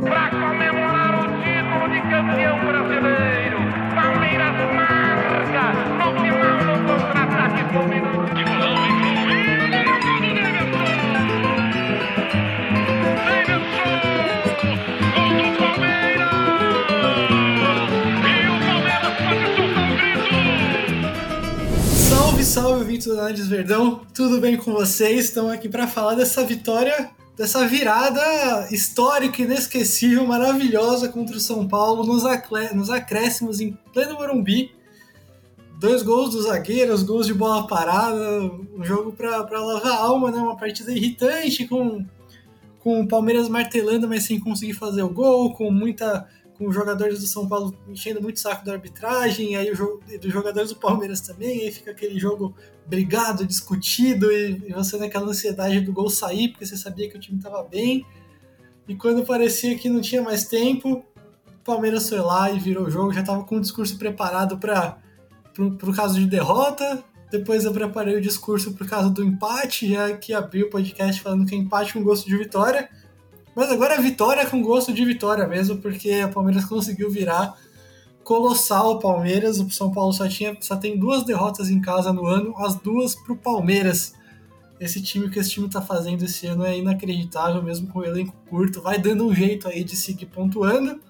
para comemorar o título de campeão brasileiro. Palmeiras marca no final do contra-ataque fulminante. Salve, salve, ouvintes do Análise Verdão, tudo bem com vocês? Estamos aqui para falar dessa vitória, dessa virada histórica, inesquecível, maravilhosa contra o São Paulo nos, nos acréscimos em pleno Morumbi. Dois gols dos zagueiros, gols de bola parada, um jogo para lavar a alma, né? Uma partida irritante com, com o Palmeiras martelando, mas sem conseguir fazer o gol, com muita com os jogadores do São Paulo enchendo muito o saco da arbitragem, aí o dos jogadores do Palmeiras também, aí fica aquele jogo brigado, discutido, e, e você naquela ansiedade do gol sair, porque você sabia que o time estava bem. E quando parecia que não tinha mais tempo, o Palmeiras foi lá e virou o jogo, já estava com o discurso preparado para o caso de derrota. Depois eu preparei o discurso o caso do empate, já que abri o podcast falando que é empate com gosto de vitória. Mas agora a vitória com gosto de vitória mesmo, porque o Palmeiras conseguiu virar colossal o Palmeiras. O São Paulo só, tinha, só tem duas derrotas em casa no ano, as duas pro Palmeiras. Esse time que esse time tá fazendo esse ano é inacreditável, mesmo com o elenco curto. Vai dando um jeito aí de seguir pontuando.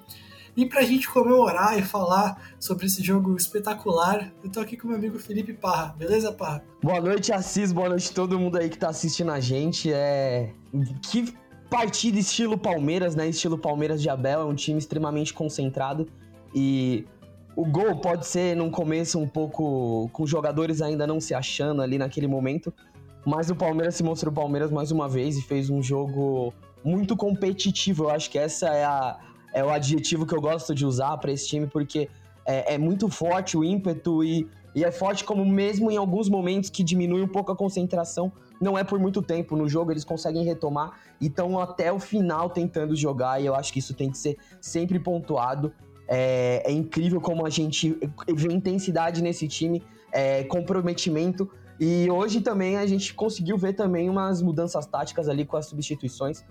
E pra gente comemorar e falar sobre esse jogo espetacular, eu tô aqui com meu amigo Felipe Parra. Beleza, Parra? Boa noite, Assis. Boa noite todo mundo aí que tá assistindo a gente. É. Que partida estilo Palmeiras, né? Estilo Palmeiras de Abel, é um time extremamente concentrado e o gol pode ser num começo um pouco com jogadores ainda não se achando ali naquele momento, mas o Palmeiras se mostrou Palmeiras mais uma vez e fez um jogo muito competitivo. Eu acho que essa é, a, é o adjetivo que eu gosto de usar para esse time porque é, é, muito forte o ímpeto e, e é forte como mesmo em alguns momentos que diminui um pouco a concentração, não é por muito tempo no jogo, eles conseguem retomar e estão até o final tentando jogar, e eu acho que isso tem que ser sempre pontuado. É, é incrível como a gente vê intensidade nesse time, é, comprometimento, e hoje também a gente conseguiu ver também umas mudanças táticas ali com as substituições.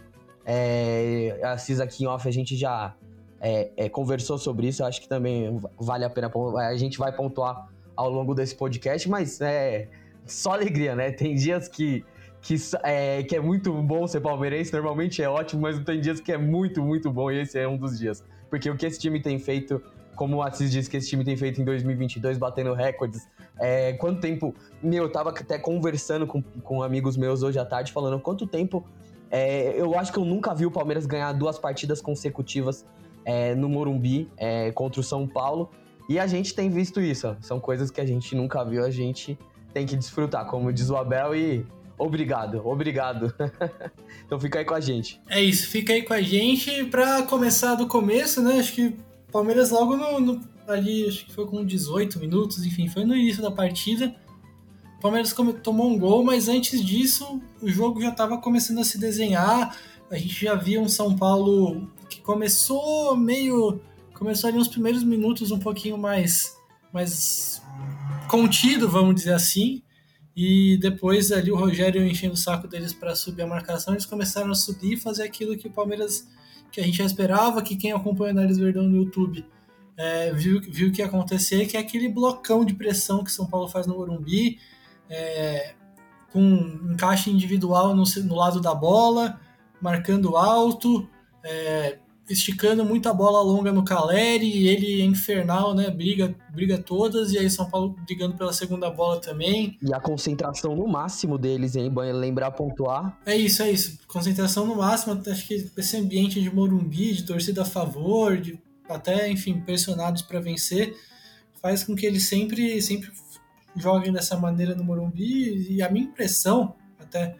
É, a Cis aqui em off a gente já é, é, conversou sobre isso, eu acho que também vale a pena, a gente vai pontuar ao longo desse podcast, mas é só alegria, né? Tem dias que, que, é, que é muito bom ser palmeirense, normalmente é ótimo, mas tem dias que é muito, muito bom e esse é um dos dias. Porque o que esse time tem feito, como o Assis disse que esse time tem feito em 2022, batendo recordes, é, quanto tempo... Meu, eu tava até conversando com, com amigos meus hoje à tarde, falando quanto tempo... É, eu acho que eu nunca vi o Palmeiras ganhar duas partidas consecutivas é, no Morumbi é, contra o São Paulo. E a gente tem visto isso, são coisas que a gente nunca viu, a gente tem que desfrutar, como diz o Abel, e obrigado, obrigado. então fica aí com a gente. É isso, fica aí com a gente. Pra começar do começo, né? Acho que Palmeiras logo no, no, ali, acho que foi com 18 minutos, enfim, foi no início da partida. O Palmeiras tomou um gol, mas antes disso o jogo já estava começando a se desenhar. A gente já via um São Paulo que começou meio. Começou ali nos primeiros minutos um pouquinho mais, mais contido, vamos dizer assim. E depois ali o Rogério enchendo o saco deles para subir a marcação, eles começaram a subir e fazer aquilo que o Palmeiras, que a gente já esperava, que quem acompanha o Análise Verdão no YouTube é, viu, viu que ia acontecer, que é aquele blocão de pressão que São Paulo faz no Morumbi, é, com encaixe individual no, no, lado da bola, marcando alto, é, esticando muita bola longa no Caleri, ele é infernal, né? Briga, briga todas, e aí São Paulo brigando pela segunda bola também. E a concentração no máximo deles, hein? Lembrar pontuar. É isso, é isso. Concentração no máximo. Acho que esse ambiente de Morumbi, de torcida a favor, de até, enfim, pressionados para vencer, faz com que eles sempre, sempre joguem dessa maneira no Morumbi. E a minha impressão, até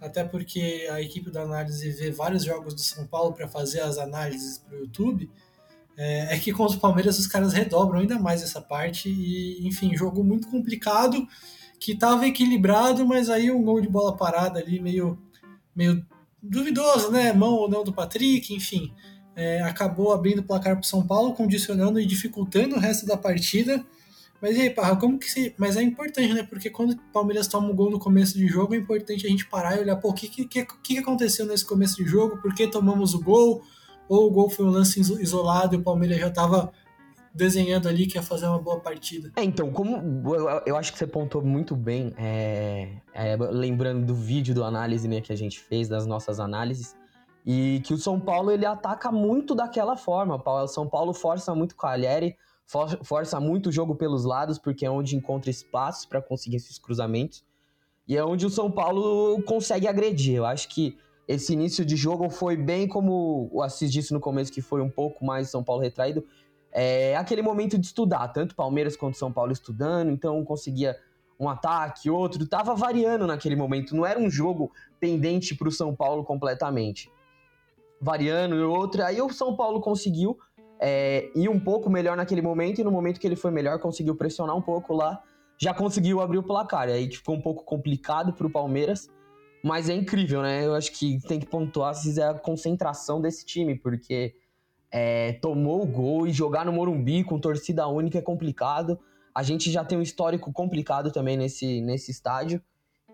até porque a equipe da análise vê vários jogos do São Paulo para fazer as análises para o YouTube, é, é, que contra o Palmeiras os caras redobram ainda mais essa parte e, enfim, jogo muito complicado, que estava equilibrado, mas aí um gol de bola parada ali meio, meio duvidoso, né? Mão ou não do Patrick, enfim, é, acabou abrindo o placar para o São Paulo, condicionando e dificultando o resto da partida. Mas e aí, Parra, como que se. Mas é importante, né? Porque quando o Palmeiras toma um gol no começo de jogo, é importante a gente parar e olhar, pô, o que, que, que, aconteceu nesse começo de jogo? Por que tomamos o gol? ou o gol foi um lance isolado e o Palmeiras já estava desenhando ali que ia fazer uma boa partida. É, então, como eu, acho que você pontou muito bem, é, é, lembrando do vídeo do análise né, que a gente fez, das nossas análises, e que o São Paulo ele ataca muito daquela forma. O São Paulo força muito o Cagliari, for, força muito o jogo pelos lados, porque é onde encontra espaço para conseguir esses cruzamentos. E é onde o São Paulo consegue agredir. Eu acho que esse início de jogo foi bem como o Assis disse no começo, que foi um pouco mais São Paulo retraído é aquele momento de estudar, tanto Palmeiras quanto São Paulo estudando, então conseguia um ataque, outro, tava variando naquele momento, não era um jogo pendente para o São Paulo completamente. Variando e outro, aí o São Paulo conseguiu é, ir um pouco melhor naquele momento, e no momento que ele foi melhor, conseguiu pressionar um pouco lá, já conseguiu abrir o placar. Aí ficou um pouco complicado para o Palmeiras, mas é incrível, né? Eu acho que tem que pontuar se é a concentração desse time, porque é, tomou o gol e jogar no Morumbi com torcida única é complicado. A gente já tem um histórico complicado também nesse, nesse estádio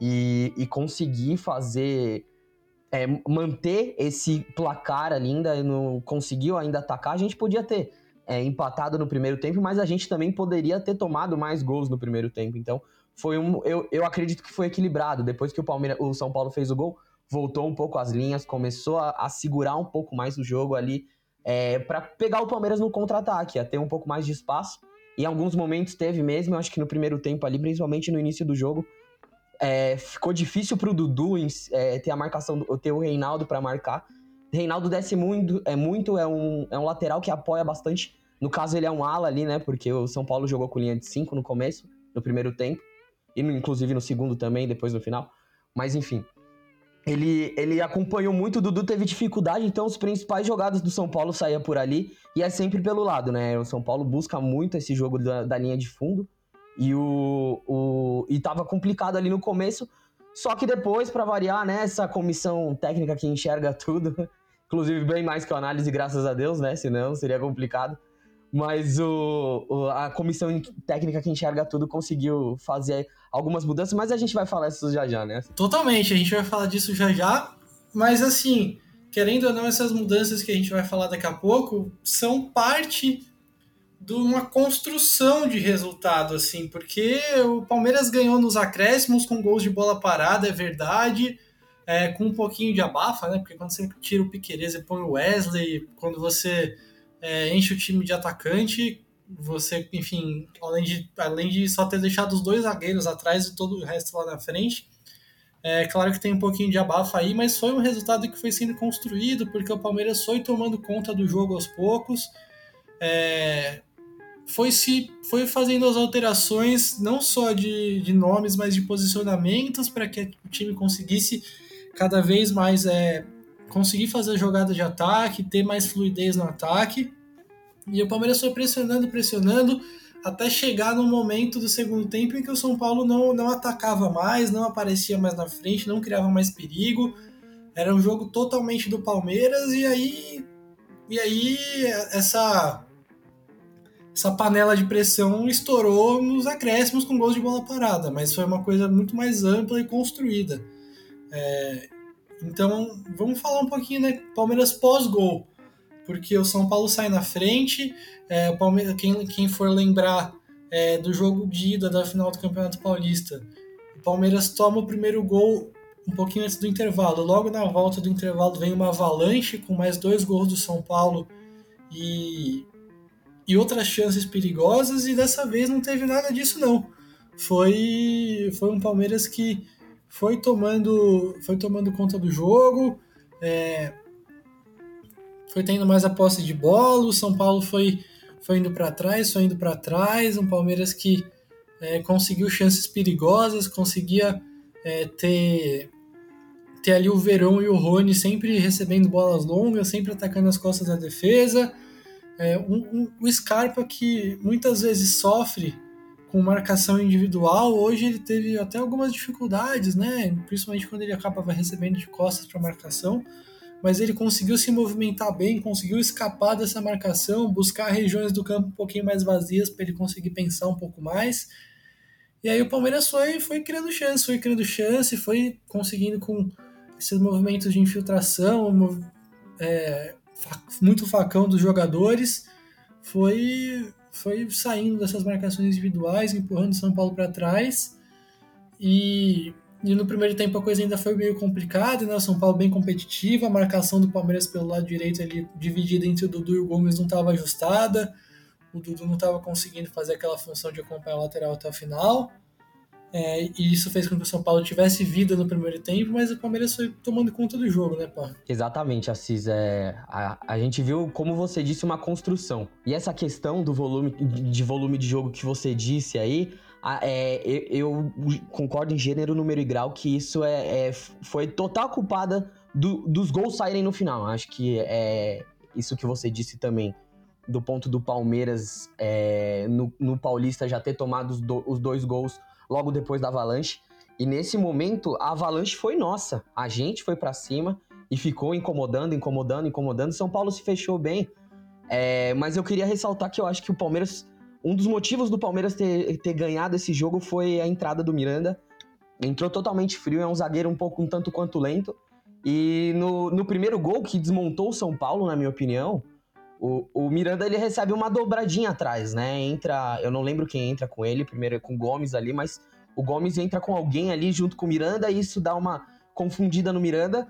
e, e conseguir fazer. É, manter esse placar ali ainda, não conseguiu ainda atacar. A gente podia ter é, empatado no primeiro tempo, mas a gente também poderia ter tomado mais gols no primeiro tempo. Então, foi um. Eu, eu acredito que foi equilibrado. Depois que o, Palmeiras, o São Paulo fez o gol, voltou um pouco as linhas, começou a, a segurar um pouco mais o jogo ali é, para pegar o Palmeiras no contra-ataque, a ter um pouco mais de espaço. Em alguns momentos teve mesmo, eu acho que no primeiro tempo ali, principalmente no início do jogo, é, ficou difícil pro Dudu é, ter a marcação, ter o Reinaldo para marcar. Reinaldo desce muito, é muito, é um, é um lateral que apoia bastante. No caso, ele é um ala ali, né? Porque o São Paulo jogou com linha de 5 no começo, no primeiro tempo. E inclusive no segundo também, depois no final. Mas enfim ele, ele acompanhou muito, o Dudu teve dificuldade, então os principais jogados do São Paulo saíam por ali, e é sempre pelo lado, né? O São Paulo busca muito esse jogo da, da linha de fundo, e o, o e tava complicado ali no começo, só que depois, para variar, né, essa comissão técnica que enxerga tudo, inclusive bem mais que a análise, graças a Deus, né? Senão seria complicado. Mas o, o, a comissão técnica que enxerga tudo conseguiu fazer algumas mudanças, mas a gente vai falar isso já já, né? Totalmente, a gente vai falar disso já já. Mas assim, querendo ou não, essas mudanças que a gente vai falar daqui a pouco são parte de uma construção de resultado, assim, porque o Palmeiras ganhou nos acréscimos com gols de bola parada, é verdade, é, com um pouquinho de abafa, né? Porque quando você tira o Piquerez e põe o Wesley, quando você é, enche o time de atacante. Você, enfim, além de, além de só ter deixado os dois zagueiros atrás e todo o resto lá na frente, é claro que tem um pouquinho de abafa aí, mas foi um resultado que foi sendo construído porque o Palmeiras foi tomando conta do jogo aos poucos. É, foi se foi fazendo as alterações não só de, de nomes, mas de posicionamentos para que o time conseguisse cada vez mais é, conseguir fazer jogada de ataque, ter mais fluidez no ataque. E o Palmeiras foi pressionando, pressionando, até chegar no momento do segundo tempo em que o São Paulo não, não atacava mais, não aparecia mais na frente, não criava mais perigo. Era um jogo totalmente do Palmeiras e aí e aí essa essa panela de pressão estourou nos acréscimos com gols de bola parada, mas foi uma coisa muito mais ampla e construída. É, então, vamos falar um pouquinho, né? Palmeiras pós-gol. Porque o São Paulo sai na frente. É, o Palmeiras, quem, quem for lembrar é, do jogo de ida da final do Campeonato Paulista, o Palmeiras toma o primeiro gol um pouquinho antes do intervalo. Logo na volta do intervalo vem uma avalanche com mais dois gols do São Paulo e, e outras chances perigosas. E dessa vez não teve nada disso, não. Foi, foi um Palmeiras que foi tomando, foi tomando conta do jogo, é, foi tendo mais a posse de bola, o São Paulo foi, foi indo para trás, foi indo para trás, um Palmeiras que é, conseguiu chances perigosas, conseguia é, ter, ter ali o Verão e o Rony sempre recebendo bolas longas, sempre atacando as costas da defesa. É, um, um, o Scarpa que muitas vezes sofre com marcação individual, hoje ele teve até algumas dificuldades, né? Principalmente quando ele acaba recebendo de costas para marcação, mas ele conseguiu se movimentar bem, conseguiu escapar dessa marcação, buscar regiões do campo um pouquinho mais vazias para ele conseguir pensar um pouco mais. E aí o Palmeiras foi, foi criando chance, foi criando chance, foi conseguindo com esses movimentos de infiltração, é, muito facão dos jogadores, foi, foi saindo dessas marcações individuais, empurrando o São Paulo para trás. E, e, no primeiro tempo a coisa ainda foi meio complicada, né? O São Paulo bem competitivo, a marcação do Palmeiras pelo lado direito ali, dividida entre o Dudu e o Gomes, não estava ajustada. O Dudu não estava conseguindo fazer aquela função de acompanhar o lateral até o final. É, e isso fez com que o São Paulo tivesse vida no primeiro tempo, mas o Palmeiras foi tomando conta do jogo, né, pô? Exatamente, Assis. É, a, a gente viu, como você disse, uma construção. E essa questão do volume de volume de jogo que você disse aí, é, eu, eu, concordo em gênero, número e grau que isso é, é foi total culpada do, dos gols saírem no final. Acho que é isso que você disse também do ponto do Palmeiras é, no, no, Paulista já ter tomado os, do, os dois gols logo depois da Avalanche. E nesse momento, a Avalanche foi nossa. A gente foi para cima e ficou incomodando, incomodando, incomodando. São Paulo se fechou bem. É, mas eu queria ressaltar que eu acho que o Palmeiras. Um dos motivos do Palmeiras ter, ter ganhado esse jogo foi a entrada do Miranda. Entrou totalmente frio, é um zagueiro um pouco um tanto quanto lento. E no, no primeiro gol, que desmontou o São Paulo, na minha opinião, o, o Miranda ele recebe uma dobradinha atrás, né? Entra, eu não lembro quem entra com ele, primeiro é com o Gomes ali, mas o Gomes entra com alguém ali junto com o Miranda e isso dá uma confundida no Miranda.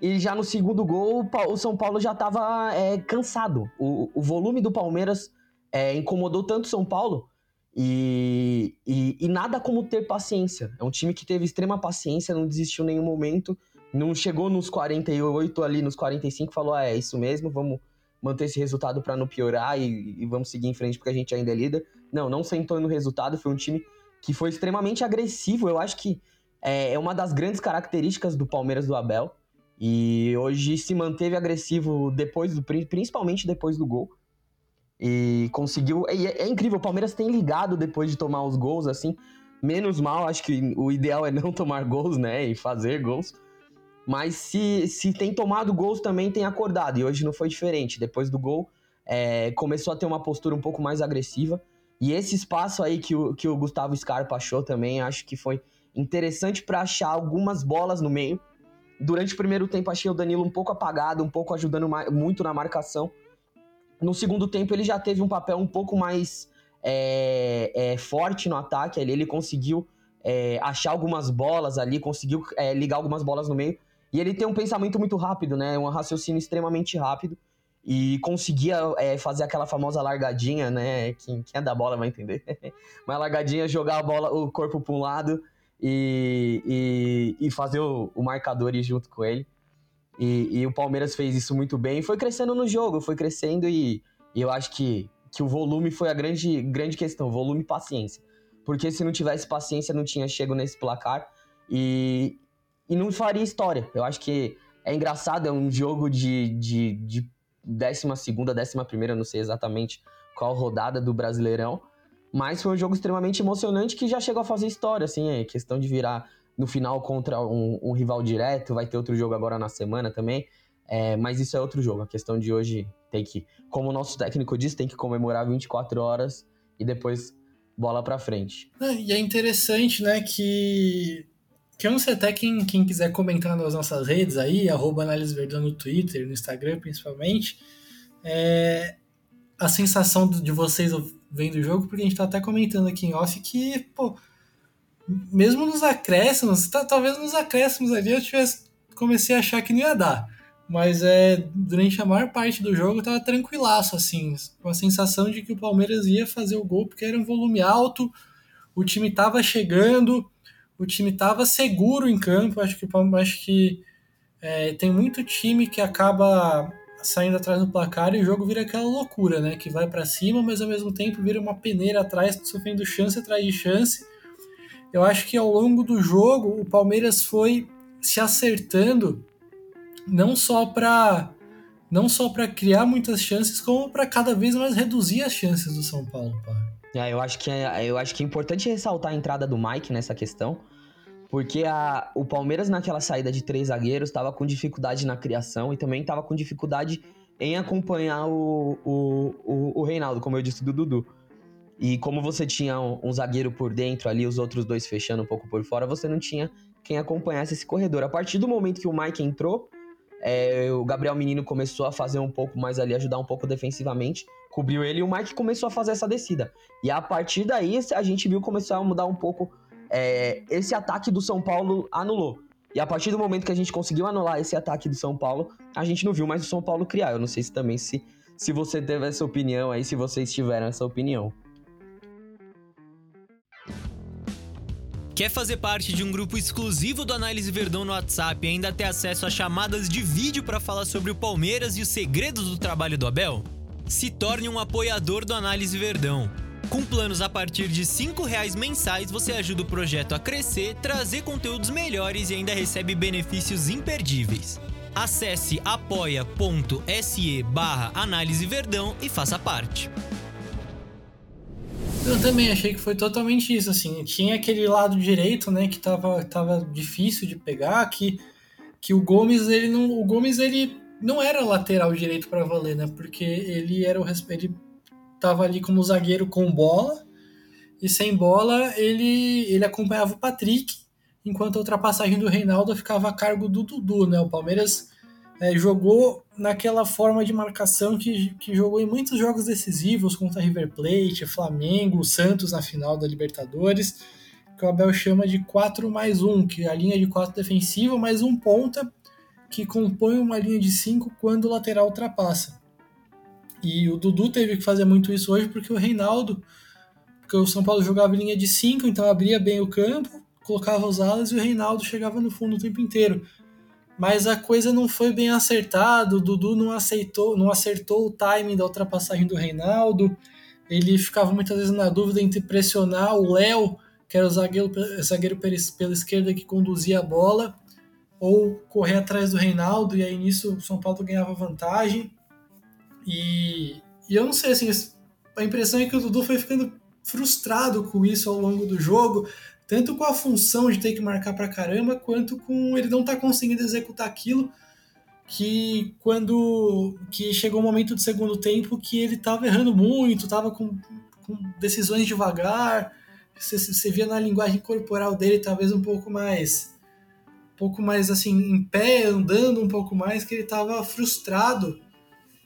E já no segundo gol, o São Paulo já estava é, cansado. O, o, volume do Palmeiras é, incomodou tanto o São Paulo e, e, e, nada como ter paciência. É um time que teve extrema paciência, não desistiu em nenhum momento, não chegou nos 48 ali, nos 45, falou: ah, é isso mesmo, vamos manter esse resultado para não piorar e, e, vamos seguir em frente porque a gente ainda é líder. Não, não sentou no resultado, foi um time que foi extremamente agressivo. Eu acho que é, é uma das grandes características do Palmeiras do Abel. E hoje se manteve agressivo depois do principalmente depois do gol. E conseguiu. É, é incrível, o Palmeiras tem ligado depois de tomar os gols, assim. Menos mal, acho que o ideal é não tomar gols, né? E fazer gols. Mas se, se tem tomado gols também tem acordado. E hoje não foi diferente. Depois do gol, é, começou a ter uma postura um pouco mais agressiva. E esse espaço aí que o, que o Gustavo Scarpa achou também, acho que foi interessante para achar algumas bolas no meio. Durante o primeiro tempo, achei o Danilo um pouco apagado, um pouco ajudando muito na marcação. No segundo tempo, ele já teve um papel um pouco mais é, é, forte no ataque. Ali, ele conseguiu é, achar algumas bolas ali, conseguiu é, ligar algumas bolas no meio. E ele tem um pensamento muito rápido, né? Um raciocínio extremamente rápido. E conseguia é, fazer aquela famosa largadinha, né? Quem, quem é da bola vai entender. Uma largadinha, jogar a bola, o corpo para um lado e, e, e fazer o, o, marcador ir junto com ele. E, e, o Palmeiras fez isso muito bem. E foi crescendo no jogo, foi crescendo e, eu acho que, que o volume foi a grande, grande questão. Volume e paciência. Porque se não tivesse paciência, não tinha chego nesse placar. E, e não faria história. Eu acho que é engraçado, é um jogo de, de, de décima segunda, décima primeira, não sei exatamente qual rodada do Brasileirão, mas foi um jogo extremamente emocionante que já chegou a fazer história, assim, é questão de virar no final contra um, um rival direto, vai ter outro jogo agora na semana também, é, mas isso é outro jogo, a questão de hoje tem que, como o nosso técnico disse, tem que comemorar 24 horas e depois bola para frente. É, e é interessante, né, que que eu não sei até quem, quem quiser comentar nas nossas redes aí, arroba Análise Verdão no Twitter, no Instagram principalmente, é a sensação de vocês vendo o jogo, porque a gente tá até comentando aqui em off que, pô, mesmo nos acréscimos, talvez nos acréscimos ali eu tivesse, comecei a achar que não ia dar. Mas é, durante a maior parte do jogo eu tava tranquilaço, assim, com a sensação de que o Palmeiras ia fazer o gol, porque era um volume alto, o time tava chegando, o time estava seguro em campo. Acho que, acho que é, tem muito time que acaba saindo atrás do placar e o jogo vira aquela loucura, né? Que vai para cima, mas ao mesmo tempo vira uma peneira atrás, sofrendo chance atrás de chance. Eu acho que ao longo do jogo o Palmeiras foi se acertando não só para não só para criar muitas chances, como para cada vez mais reduzir as chances do São Paulo. Pá. É, eu acho que é, eu acho que é importante ressaltar a entrada do Mike nessa questão, porque a, o Palmeiras naquela saída de três zagueiros estava com dificuldade na criação e também estava com dificuldade em acompanhar o, o, o, o, Reinaldo, como eu disse do Dudu. E como você tinha um, um, zagueiro por dentro ali, os outros dois fechando um pouco por fora, você não tinha quem acompanhasse esse corredor. A partir do momento que o Mike entrou, É, o Gabriel Menino começou a fazer um pouco mais ali, ajudar um pouco defensivamente, cobriu ele e o Mike começou a fazer essa descida. E a partir daí a gente viu começar a mudar um pouco. É, esse ataque do São Paulo anulou. E a partir do momento que a gente conseguiu anular esse ataque do São Paulo, a gente não viu mais o São Paulo criar. Eu não sei se também se, se você teve essa opinião aí, se vocês tiveram essa opinião. Quer fazer parte de um grupo exclusivo do Análise Verdão no WhatsApp e ainda ter acesso a chamadas de vídeo para falar sobre o Palmeiras e os segredos do trabalho do Abel? Se torne um apoiador do Análise Verdão. Com planos a partir de R$ reais mensais, você ajuda o projeto a crescer, trazer conteúdos melhores e ainda recebe benefícios imperdíveis. Acesse apoia.se barra Análise Verdão e faça parte. Eu também achei que foi totalmente isso, assim, tinha aquele lado direito, né, que tava, tava difícil de pegar, que, que o Gomes, ele não, o Gomes, ele não era lateral direito para valer, né, porque ele era o, ele tava ali como zagueiro com bola, e sem bola ele, ele acompanhava o Patrick, enquanto a ultrapassagem do Reinaldo ficava a cargo do Dudu, né, o Palmeiras é, jogou naquela forma de marcação que, que jogou em muitos jogos decisivos contra River Plate, Flamengo, Santos na final da Libertadores, que o Abel chama de 4 mais 1, que é a linha de 4 defensiva mais um ponta que compõe uma linha de 5 quando o lateral ultrapassa. E o Dudu teve que fazer muito isso hoje porque o Reinaldo, porque o São Paulo jogava em linha de 5, então abria bem o campo, colocava os alas e o Reinaldo chegava no fundo o tempo inteiro mas a coisa não foi bem acertada. O Dudu não aceitou, não acertou o timing da ultrapassagem do Reinaldo. Ele ficava muitas vezes na dúvida entre pressionar o Léo, que era o zagueiro, zagueiro pela esquerda que conduzia a bola, ou correr atrás do Reinaldo, e aí nisso o São Paulo ganhava vantagem. E, e eu não sei, assim, a impressão é que o Dudu foi ficando frustrado com isso ao longo do jogo tanto com a função de ter que marcar pra caramba, quanto com ele não tá conseguindo executar aquilo que quando que chegou o momento do segundo tempo que ele tava errando muito, tava com, com decisões devagar, você, você via na linguagem corporal dele talvez um pouco mais um pouco mais assim em pé, andando um pouco mais, que ele tava frustrado.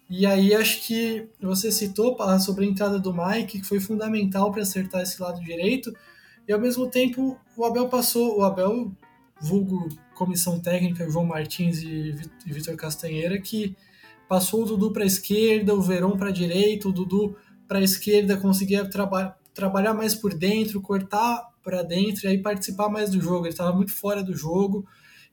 E aí acho que você citou sobre a entrada do Mike, que foi fundamental para acertar esse lado direito e ao mesmo tempo, o Abel passou, o Abel, vulgo comissão técnica, João Martins e Vitor Castanheira, que passou o Dudu para a esquerda, o Verón para a direita, o Dudu para a esquerda conseguia traba trabalhar mais por dentro, cortar para dentro e aí participar mais do jogo. Ele estava muito fora do jogo,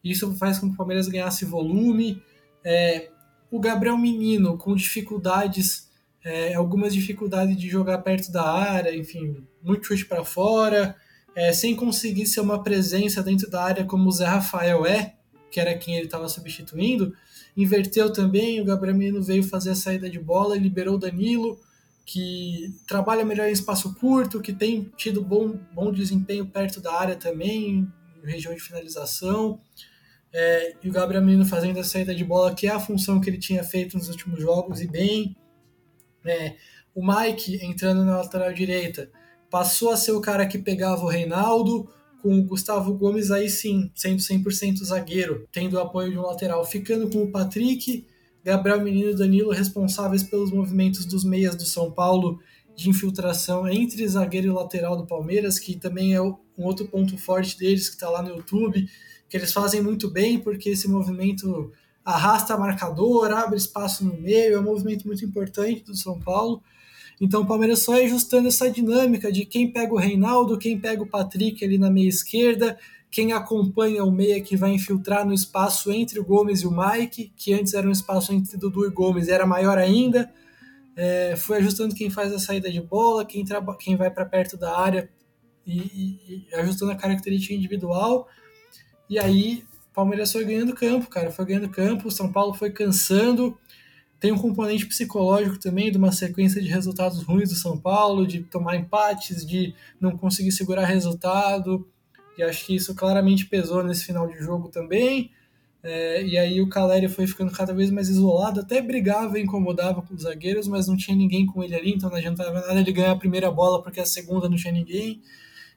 e isso faz com que o Palmeiras ganhasse volume. É, o Gabriel Menino com dificuldades, é, algumas dificuldades de jogar perto da área, enfim, muito chute para fora é, sem conseguir ser uma presença dentro da área como o Zé Rafael é, que era quem ele estava substituindo, inverteu também, o Gabriel Menino veio fazer a saída de bola liberou o Danilo, que trabalha melhor em espaço curto, que tem tido bom, bom desempenho perto da área também, região de finalização. É, e o Gabriel Menino fazendo a saída de bola, que é a função que ele tinha feito nos últimos jogos, e bem. É, o Mike entrando na lateral direita, passou a ser o cara que pegava o Reinaldo, com o Gustavo Gomes aí sim, sendo 100% zagueiro, tendo o apoio de um lateral, ficando com o Patrick, Gabriel Menino e Danilo responsáveis pelos movimentos dos meias do São Paulo de infiltração entre zagueiro e lateral do Palmeiras, que também é um outro ponto forte deles que está lá no YouTube, que eles fazem muito bem porque esse movimento arrasta marcador, abre espaço no meio, é um movimento muito importante do São Paulo. Então o Palmeiras só é ajustando essa dinâmica de quem pega o Reinaldo, quem pega o Patrick ali na meia esquerda, quem acompanha o meia que vai infiltrar no espaço entre o Gomes e o Mike, que antes era um espaço entre Dudu e Gomes, era maior ainda. É, foi ajustando quem faz a saída de bola, quem, quem vai para perto da área e, e, e, ajustando a característica individual. E aí, Palmeiras foi ganhando campo, cara, foi ganhando campo, São Paulo foi cansando. Tem um componente psicológico também de uma sequência de resultados ruins do São Paulo, de tomar empates, de não conseguir segurar resultado. E acho que isso claramente pesou nesse final de jogo também. É, e aí o Caleri foi ficando cada vez mais isolado, até brigava e incomodava com os zagueiros, mas não tinha ninguém com ele ali, então não adiantava nada ele ganhar a primeira bola porque a segunda não tinha ninguém.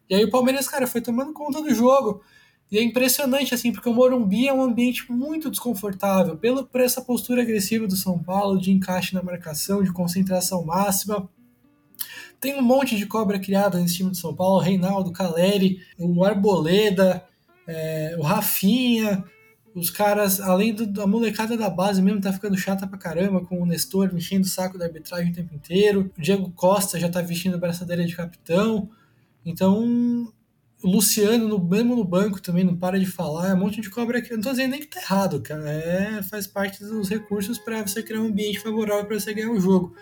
E aí o Palmeiras, cara, foi tomando conta do jogo. E é impressionante, assim, porque o Morumbi é um ambiente muito desconfortável pelo, por essa postura agressiva do São Paulo, de encaixe na marcação, de concentração máxima. Tem um monte de cobra criada nesse time do São Paulo, Reinaldo, Caleri, o Arboleda, é, o Rafinha, os caras, além do, da molecada da base mesmo, tá ficando chata pra caramba, com o Nestor enchendo o saco da arbitragem o tempo inteiro. O Diego Costa já tá vestindo a braçadeira de capitão. Então, o Luciano, no, mesmo no banco também, não para de falar, é um monte de cobra aqui. Não tô dizendo nem que tá errado, cara. É, faz parte dos recursos para você criar um ambiente favorável para você ganhar o jogo.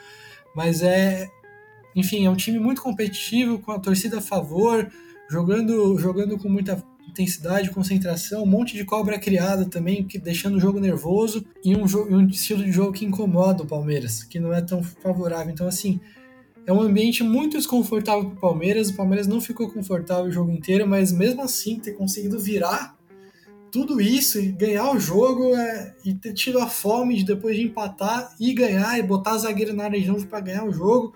Mas é. Enfim, é um time muito competitivo, com a torcida a favor, jogando, jogando com muita intensidade, concentração, um monte de cobra criada também, que deixando o jogo nervoso e um, um estilo de jogo que incomoda o Palmeiras, que não é tão favorável. Então, assim, é um ambiente muito desconfortável para o Palmeiras. O Palmeiras não ficou confortável o jogo inteiro, mas mesmo assim ter conseguido virar tudo isso e ganhar o jogo é, e ter tido a fome de depois de empatar e ganhar e botar a zagueira na área de novo para ganhar o jogo,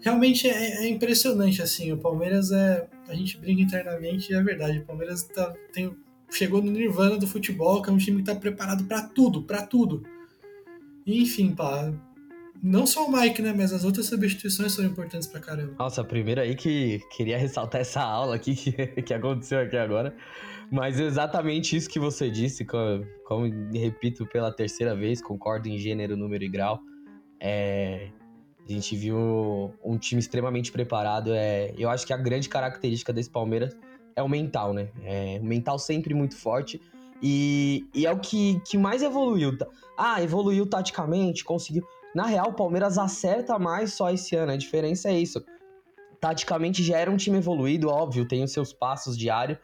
realmente é, é, impressionante assim. O Palmeiras é, a gente brinca internamente, é verdade. O Palmeiras tá, tem, chegou no nirvana do futebol, que é um time que está preparado para tudo, para tudo. E, enfim, pá, não só o Mike, né? Mas as outras substituições são importantes pra caramba. Nossa, primeiro aí que queria ressaltar essa aula aqui que, que aconteceu aqui agora. Mas exatamente isso que você disse, como, como repito pela terceira vez, concordo em gênero, número e grau. É, a gente viu um time extremamente preparado. É, eu acho que a grande característica desse Palmeiras é o mental, né? É, o mental sempre muito forte. E, e é o que, que mais evoluiu. Ah, evoluiu taticamente, conseguiu. Na real, o Palmeiras acerta mais só esse ano. A diferença é isso. Taticamente já era um time evoluído, óbvio, tem os seus passos diário,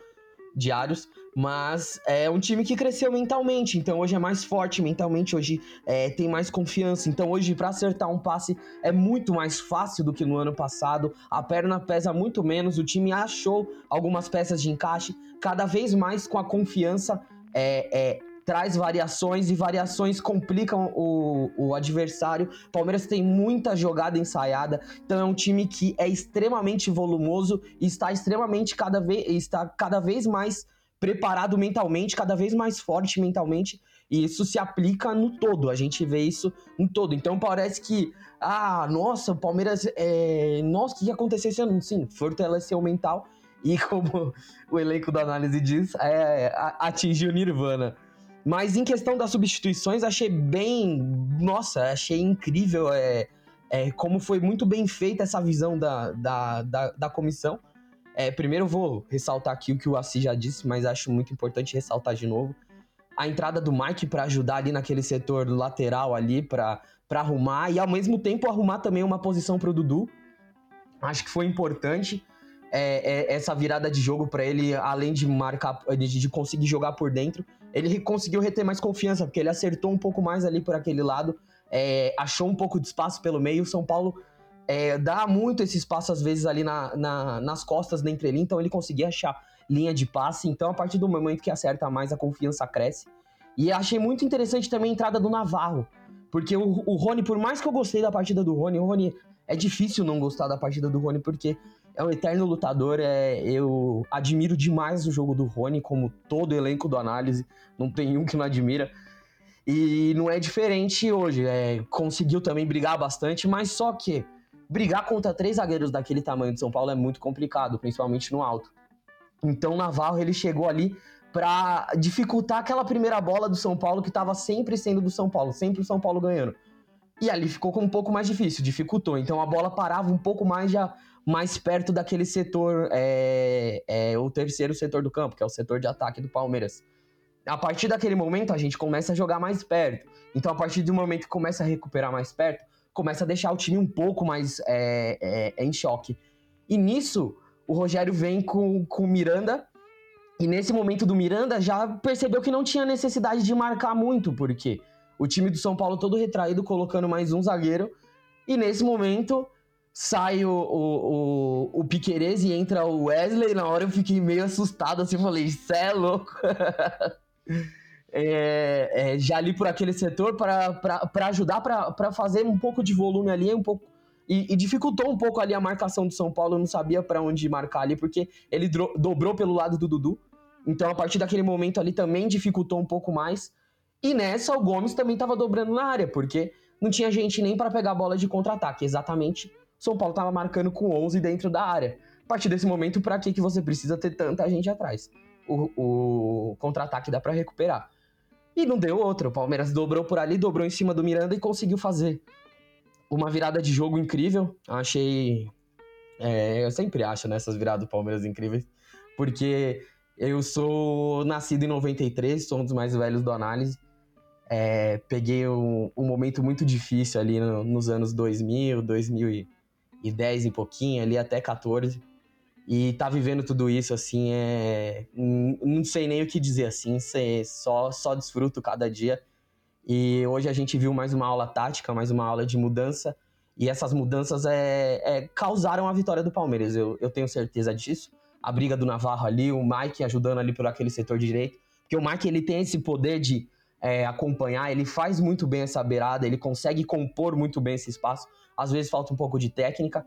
diários, mas é um time que cresceu mentalmente. Então hoje é mais forte mentalmente, hoje é, tem mais confiança. Então hoje, para acertar um passe, é muito mais fácil do que no ano passado. A perna pesa muito menos, o time achou algumas peças de encaixe, cada vez mais com a confiança. É, é, traz variações e variações complicam o, o adversário. Palmeiras tem muita jogada ensaiada, então é um time que é extremamente volumoso e está extremamente cada vez está cada vez mais preparado mentalmente, cada vez mais forte mentalmente. E isso se aplica no todo, a gente vê isso no todo. Então parece que, ah, nossa, o Palmeiras, é... nossa, o que aconteceu esse ano? Sim, fortaleceu o mental e, como o elenco da análise diz, é, atingiu Nirvana. Mas em questão das substituições, achei bem. Nossa, achei incrível é, é, como foi muito bem feita essa visão da, da, da, da comissão. É, primeiro vou ressaltar aqui o que o Assis já disse, mas acho muito importante ressaltar de novo. A entrada do Mike para ajudar ali naquele setor lateral ali, para arrumar, e ao mesmo tempo arrumar também uma posição para o Dudu. Acho que foi importante é, é, essa virada de jogo para ele, além de marcar, de, de conseguir jogar por dentro ele conseguiu reter mais confiança, porque ele acertou um pouco mais ali por aquele lado, é, achou um pouco de espaço pelo meio. O São Paulo é, dá muito esse espaço, às vezes, ali na, na, nas costas da entrelinha, então ele conseguia achar linha de passe. Então, a partir do momento que acerta mais, a confiança cresce. E achei muito interessante também a entrada do Navarro, porque o, o Rony, por mais que eu gostei da partida do Rony, o Rony é difícil não gostar da partida do Rony, porque é um eterno lutador. É, eu admiro demais o jogo do Rony, como todo elenco do análise. Não tem um que não admira. E não é diferente hoje. É, conseguiu também brigar bastante, mas só que brigar contra três zagueiros daquele tamanho de São Paulo é muito complicado, principalmente no alto. Então Navarro ele chegou ali para dificultar aquela primeira bola do São Paulo que estava sempre sendo do São Paulo, sempre o São Paulo ganhando. E ali ficou um pouco mais difícil, dificultou. Então a bola parava um pouco mais já mais perto daquele setor, é, é, o terceiro setor do campo, que é o setor de ataque do Palmeiras. A partir daquele momento, a gente começa a jogar mais perto. Então, a partir do momento que começa a recuperar mais perto, começa a deixar o time um pouco mais é, é, é em choque. E nisso, o Rogério vem com, com o Miranda. E nesse momento do Miranda, já percebeu que não tinha necessidade de marcar muito, porque o time do São Paulo todo retraído, colocando mais um zagueiro. E nesse momento, sai o, o, o, o Piquerez e entra o Wesley, na hora eu fiquei meio assustado, assim, falei, cê é louco. é, é, já ali por aquele setor para ajudar, para fazer um pouco de volume ali, um pouco e, e, dificultou um pouco ali a marcação do São Paulo, eu não sabia para onde marcar ali, porque ele dobrou pelo lado do Dudu, Então, a partir daquele momento ali também dificultou um pouco mais. E nessa, o Gomes também estava dobrando na área, porque não tinha gente nem para pegar a bola de contra-ataque. Exatamente, São Paulo estava marcando com 11 dentro da área. A partir desse momento, para que, que você precisa ter tanta gente atrás? O, o contra-ataque dá para recuperar. E não deu outra. O Palmeiras dobrou por ali, dobrou em cima do Miranda e conseguiu fazer uma virada de jogo incrível. Achei. É, eu sempre acho nessas né, viradas do Palmeiras incríveis, porque eu sou nascido em 93, sou um dos mais velhos do análise. É, peguei um, um, momento muito difícil ali no, nos anos 2000, 2010 e pouquinho, ali até 14. E tá vivendo tudo isso, assim, é. Não sei nem o que dizer, assim, só, só desfruto cada dia. E hoje a gente viu mais uma aula tática, mais uma aula de mudança. E essas mudanças é, é, causaram a vitória do Palmeiras, eu, eu tenho certeza disso. A briga do Navarro ali, o Mike ajudando ali por aquele setor direito. Porque o Mike ele tem esse poder de é, acompanhar, ele faz muito bem essa beirada, ele consegue compor muito bem esse espaço. Às vezes falta um pouco de técnica,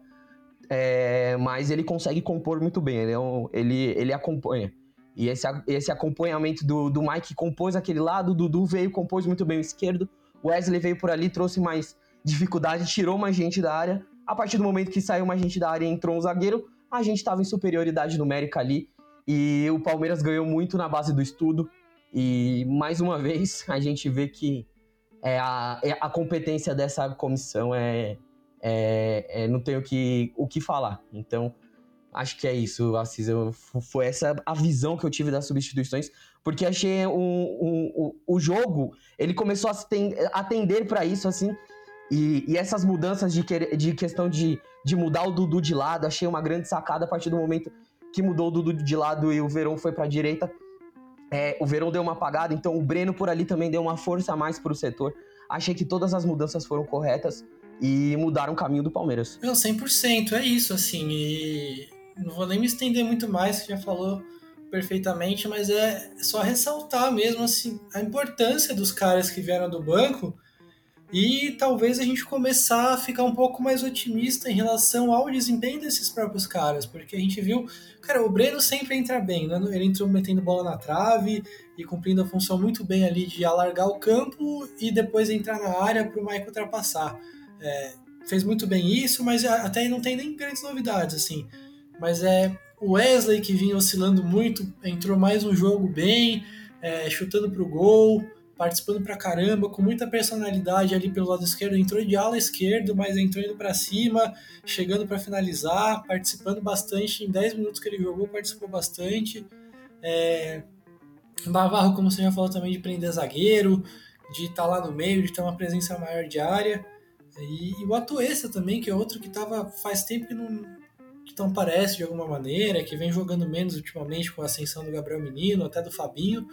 é, mas ele consegue compor muito bem, ele, é um, ele, ele acompanha. E esse, esse acompanhamento do, do Mike compôs aquele lado, o Dudu veio, compôs muito bem o esquerdo, o Wesley veio por ali, trouxe mais dificuldade, tirou mais gente da área. A partir do momento que saiu mais gente da área e entrou um zagueiro, a gente estava em superioridade numérica ali. E o Palmeiras ganhou muito na base do estudo. E mais uma vez a gente vê que é a, é a competência dessa comissão é, é, é, não tenho que, o que falar. Então, acho que é isso, Assis. Eu, foi essa a visão que eu tive das substituições, porque achei um, um o jogo, ele começou a atender para isso, assim, e, e, essas mudanças de, que, de questão de, de mudar o Dudu de lado, achei uma grande sacada a partir do momento que mudou o Dudu de lado e o Verão foi para a direita. É, o Verão deu uma apagada, então o Breno por ali também deu uma força a mais para o setor. Achei que todas as mudanças foram corretas e mudaram o caminho do Palmeiras. Não, 100%, é isso, assim, e não vou nem me estender muito mais, você já falou perfeitamente, mas é só ressaltar mesmo, assim, a importância dos caras que vieram do banco e talvez a gente começar a ficar um pouco mais otimista em relação ao desempenho desses próprios caras, porque a gente viu, cara, o Breno sempre entra bem, né? ele entrou metendo bola na trave e cumprindo a função muito bem ali de alargar o campo e depois entrar na área para o Mike ultrapassar. É, fez muito bem isso, mas até não tem nem grandes novidades, assim. Mas é o Wesley que vinha oscilando muito, entrou mais um jogo bem, é, chutando pro gol, participando pra caramba, com muita personalidade ali pelo lado esquerdo, entrou de ala esquerdo, mas entrou indo para cima, chegando para finalizar, participando bastante, em 10 minutos que ele jogou, participou bastante. É, Navarro, como você já falou também, de prender zagueiro, de estar tá lá no meio, de ter uma presença maior de área. E, e o Atuesta também, que é outro que tava faz tempo que não, que parece de alguma maneira, que vem jogando menos ultimamente com a ascensão do Gabriel Menino, até do Fabinho,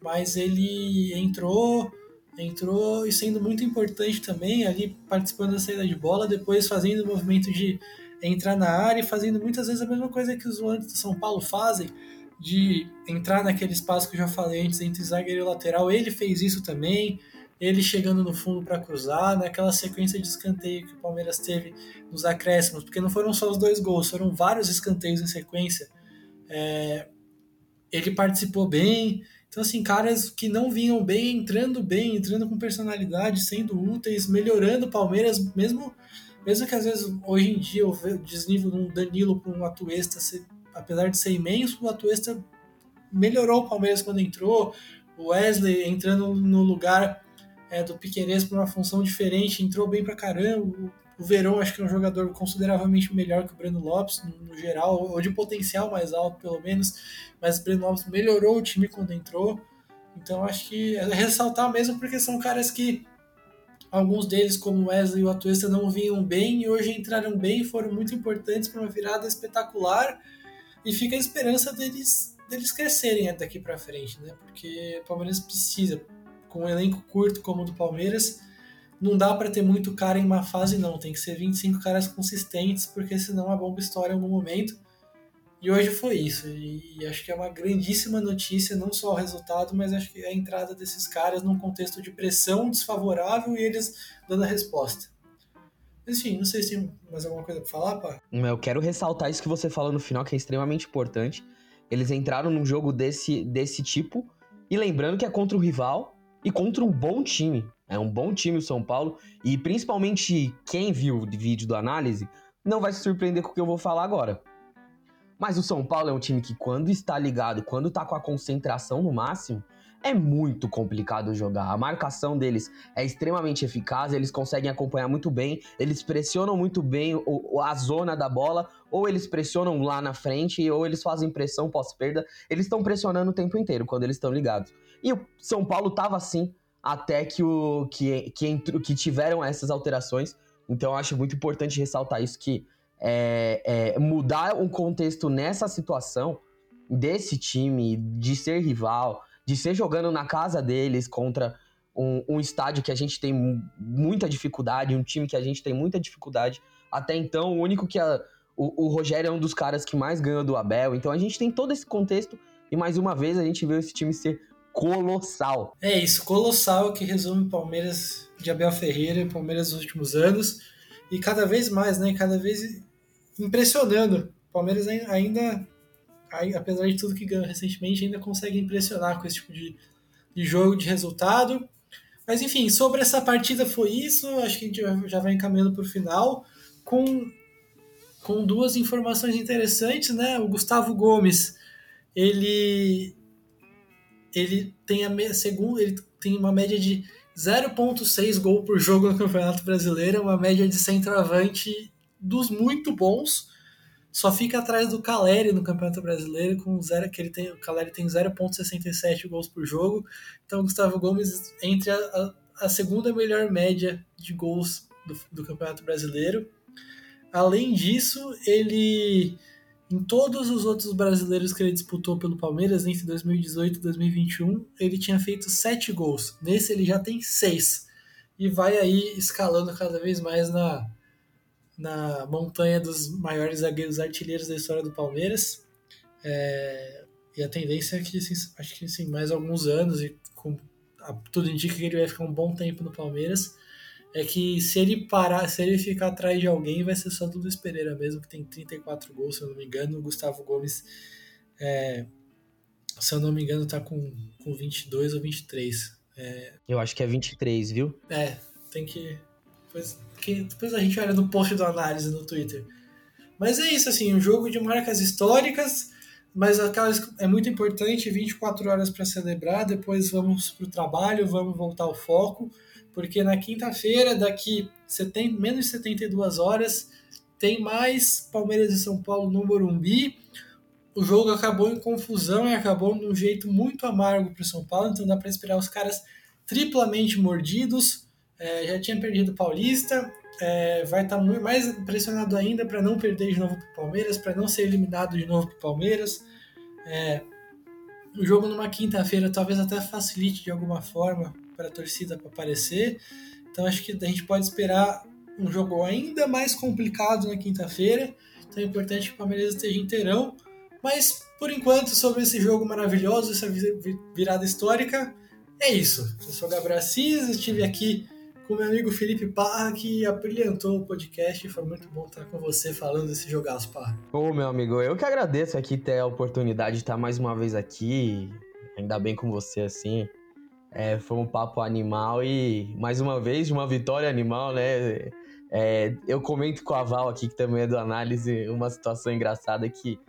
mas ele entrou entrou e sendo muito importante também ali participando da saída de bola, depois fazendo o movimento de entrar na área e fazendo muitas vezes a mesma coisa que os volantes do São Paulo fazem, de entrar naquele espaço que eu já falei antes entre zagueiro e lateral. Ele fez isso também, ele chegando no fundo para cruzar, naquela sequência de escanteio que o Palmeiras teve nos acréscimos, porque não foram só os dois gols, foram vários escanteios em sequência. É, ele participou bem. Então, assim, caras que não vinham bem, entrando bem, entrando com personalidade, sendo úteis, melhorando o Palmeiras, mesmo, mesmo que às vezes hoje em dia o desnível de um Danilo para um Atuesta, apesar de ser imenso, o Atuesta melhorou o Palmeiras quando entrou. O Wesley entrando no lugar é, do Piqueires para uma função diferente, entrou bem pra caramba. O, Verão acho que é um jogador consideravelmente melhor que o Breno Lopes, no, no, geral, ou de potencial mais alto, pelo menos. Mas o Breno Lopes melhorou o time quando entrou. Então acho que é ressaltar mesmo porque são caras que alguns deles, como Wesley e o Atuesta, não vinham bem e hoje entraram bem e foram muito importantes para uma virada espetacular. E fica a esperança deles, deles crescerem daqui para frente, né? Porque o Palmeiras precisa com um elenco curto como o do Palmeiras, não dá para ter muito cara em uma fase, não. Tem que ser 25 caras consistentes, porque senão a bomba estoura em algum momento. E hoje foi isso. E, acho que é uma grandíssima notícia, não só o resultado, mas acho que a entrada desses caras num contexto de pressão desfavorável e eles dando a resposta. Enfim, não sei se tem mais alguma coisa para falar, pá. Eu quero ressaltar isso que você falou no final, que é extremamente importante, Eles entraram num jogo desse, desse tipo, e lembrando que é contra o rival e contra um bom time. É um bom time o São Paulo, e principalmente quem viu o vídeo do análise não vai se surpreender com o que eu vou falar agora. Mas o São Paulo é um time que, quando está ligado, quando está com a concentração no máximo, é muito complicado jogar. A marcação deles é extremamente eficaz, eles conseguem acompanhar muito bem, eles pressionam muito bem a zona da bola, ou eles pressionam lá na frente, ou eles fazem pressão pós-perda. Eles estão pressionando o tempo inteiro quando eles estão ligados. E o São Paulo estava assim até que, o, que, que, que tiveram essas alterações. Então acho muito importante ressaltar isso que é, é, mudar o contexto nessa situação desse time, de ser rival, de ser jogando na casa deles contra um, um, estádio que a gente tem muita dificuldade, um time que a gente tem muita dificuldade. Até então, o único que a, o, o, Rogério é um dos caras que mais ganhou do Abel. Então a gente tem todo esse contexto e mais uma vez a gente viu esse time ser colossal. É isso, colossal que resume Palmeiras de Abel Ferreira e Palmeiras nos últimos anos. E cada vez mais, né? Cada vez impressionando. Palmeiras ainda apesar de tudo que ganhou recentemente, ainda consegue impressionar com esse tipo de, de jogo, de resultado. Mas enfim, sobre essa partida foi isso. Acho que a gente já vai encaminhando para o final com, com duas informações interessantes, né? O Gustavo Gomes, ele ele tem a segundo, ele tem uma média de 0.6 gol por jogo no Campeonato Brasileiro, uma média de centroavante dos muito bons só fica atrás do Caleri no Campeonato Brasileiro, com zero, que ele tem, o Caleri tem 0,67 gols por jogo. Então Gustavo Gomes entre a, a, a segunda melhor média de gols do, do, Campeonato Brasileiro. Além disso, ele em todos os outros brasileiros que ele disputou pelo Palmeiras entre 2018 e 2021, ele tinha feito 7 gols. Nesse ele já tem 6. E vai aí escalando cada vez mais na, na montanha dos maiores zagueiros artilheiros da história do Palmeiras. É, e a tendência é que, assim, acho que assim, mais alguns anos, e com, a, tudo indica que ele vai ficar um bom tempo no Palmeiras, é que se ele parar, se ele ficar atrás de alguém, vai ser só do Luiz Pereira mesmo, que tem 34 gols, se eu não me engano. O Gustavo Gomes, é, se eu não me engano, tá com, com 22 ou 23. É, eu acho que é 23, viu? É, tem que. Depois, que depois a gente olha no post do análise no Twitter. Mas é isso, assim, um jogo de marcas históricas, mas aquelas, é muito importante, 24 horas para celebrar, depois vamos para o trabalho, vamos voltar ao foco, porque na quinta-feira, daqui 70, menos de 72 horas, tem mais Palmeiras e São Paulo no Morumbi. O jogo acabou em confusão e acabou de um jeito muito amargo para o São Paulo, então dá para esperar os caras triplamente mordidos é, já tinha perdido o Paulista, é, vai estar tá mais pressionado ainda para não perder de novo para o Palmeiras, para não ser eliminado de novo para o Palmeiras. É, o jogo numa quinta-feira talvez até facilite de alguma forma para a torcida para aparecer. Então acho que a gente pode esperar um jogo ainda mais complicado na quinta-feira. Então é importante que o Palmeiras esteja inteirão. Mas por enquanto, sobre esse jogo maravilhoso, essa virada histórica, é isso. Eu sou o Gabriel Assis, estive aqui com meu amigo Felipe Parra, que abrilhantou o podcast. Foi muito bom estar com você falando desse jogaço, Parra. Ô, meu amigo, eu que agradeço aqui ter a oportunidade de estar mais uma vez aqui, ainda bem com você assim. É, foi um papo animal e, mais uma vez, uma vitória animal, né? É, eu comento com a Val aqui, que também é do análise, uma situação engraçada que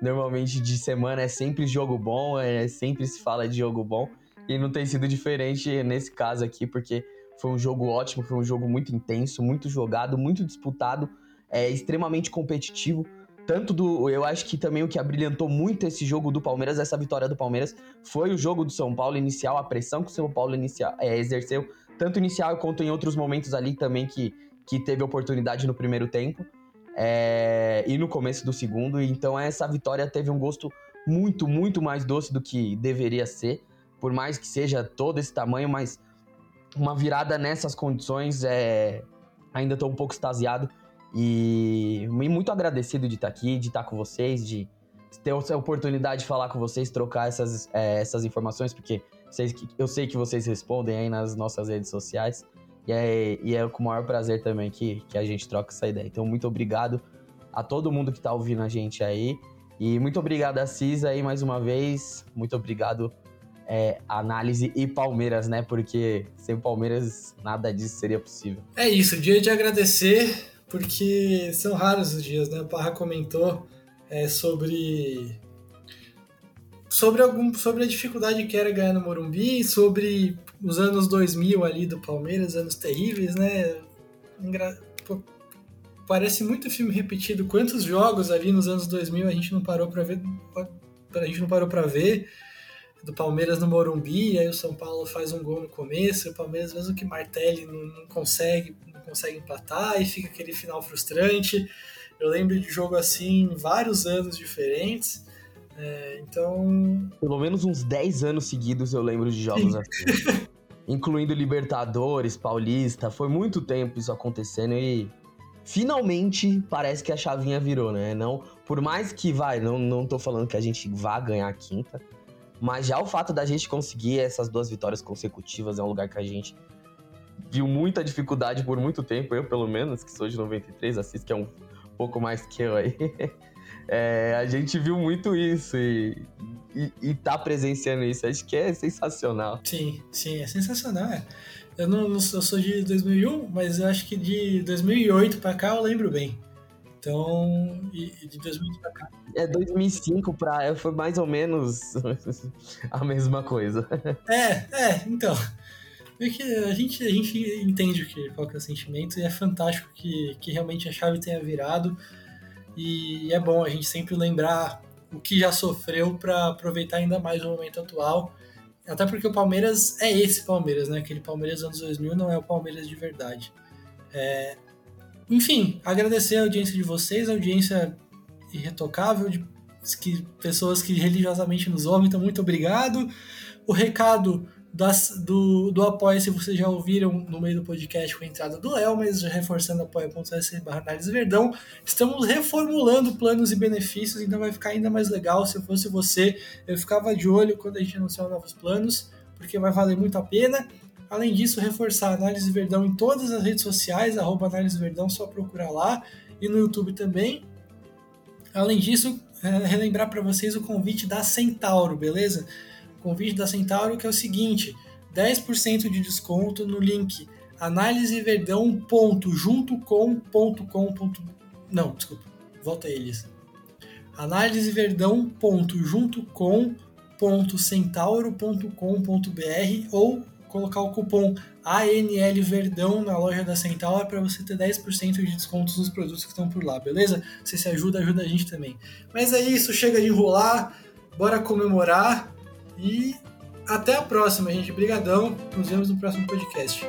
normalmente de semana é sempre jogo bom, é, sempre se fala de jogo bom. E não tem sido diferente nesse caso aqui, porque foi um jogo ótimo, foi um jogo muito intenso, muito jogado, muito disputado, é, extremamente competitivo. Tanto do. Eu acho que também o que abrilhantou muito esse jogo do Palmeiras, essa vitória do Palmeiras, foi o jogo do São Paulo inicial, a pressão que o São Paulo inicial, é, exerceu, tanto inicial quanto em outros momentos ali também que, que teve oportunidade no primeiro tempo. É, e no começo do segundo. Então essa vitória teve um gosto muito, muito mais doce do que deveria ser. Por mais que seja todo esse tamanho, mas uma virada nessas condições é ainda estou um pouco extasiado e muito agradecido de estar aqui, de estar com vocês, de ter a oportunidade de falar com vocês, trocar essas, é, essas informações, porque eu sei que vocês respondem aí nas nossas redes sociais. E é, e é com o maior prazer também que, que a gente troca essa ideia. Então, muito obrigado a todo mundo que está ouvindo a gente aí. E muito obrigado, Assis, aí mais uma vez. Muito obrigado, é, Análise e Palmeiras, né? Porque sem Palmeiras nada disso seria possível. É isso, dia de agradecer, porque são raros os dias, né? O Parra comentou é, sobre sobre algum sobre a dificuldade que era ganhar no Morumbi, sobre os anos 2000 ali do Palmeiras, anos terríveis, né? Engra... Pô, parece muito filme repetido. Quantos jogos ali nos anos 2000 a gente não parou para ver? A gente não parou para ver do Palmeiras no Morumbi, aí o São Paulo faz um gol no começo, o Palmeiras mesmo que martele não, não consegue, consegue empatar e fica aquele final frustrante. Eu lembro de jogo assim em vários anos diferentes. É, então. Pelo menos uns 10 anos seguidos eu lembro de jogos Sim. assim. incluindo Libertadores, Paulista. Foi muito tempo isso acontecendo e finalmente parece que a chavinha virou, né? Não, por mais que vai, não, não tô falando que a gente vá ganhar a quinta, mas já o fato da gente conseguir essas duas vitórias consecutivas é um lugar que a gente viu muita dificuldade por muito tempo, eu pelo menos, que sou de 93, assisto que é um pouco mais que eu aí. É, a gente viu muito isso e, e, e tá presenciando isso. Acho que é sensacional. Sim, sim, é sensacional. É. Eu não, eu sou de 2001, mas eu acho que de 2008 para cá eu lembro bem. Então, e, e de 2008 para cá. É, 2005 para foi mais ou menos a mesma coisa. É, é, então. Porque a gente, a gente entende o que, qual que é o sentimento e é fantástico que, que realmente a chave tenha virado. E é bom a gente sempre lembrar o que já sofreu para aproveitar ainda mais o momento atual. Até porque o Palmeiras é esse Palmeiras, né? Aquele Palmeiras dos anos 2000 não é o Palmeiras de verdade. É... Enfim, agradecer a audiência de vocês, a audiência irretocável, de que, pessoas que religiosamente nos ouvem, então muito obrigado. O recado das, do, do apoia se vocês já ouviram no meio do podcast com a entrada do Léo, mas reforçando apoia.se barra verdão. Estamos reformulando planos e benefícios, então vai ficar ainda mais legal. Se eu fosse você, eu ficava de olho quando a gente anunciar novos planos, porque vai valer muito a pena. Além disso, reforçar a Análise Verdão em todas as redes sociais, arroba Análise Verdão, só procurar lá, e no YouTube também. Além disso, é, relembrar para vocês o convite da Centauro, beleza? Convite da Centauro, que é o seguinte: 10% de desconto no link analiseverdão.juntocom.com. Não, desculpa, volta eles. analiseverdão.juntocom.centauro.com.br ou colocar o cupom ANL Verdão na loja da Centauro para você ter 10% de desconto nos produtos que estão por lá, beleza? Se se ajuda, ajuda a gente também. Mas é isso, chega de enrolar, bora comemorar e até a próxima, gente. Obrigadão. Nos vemos no próximo podcast.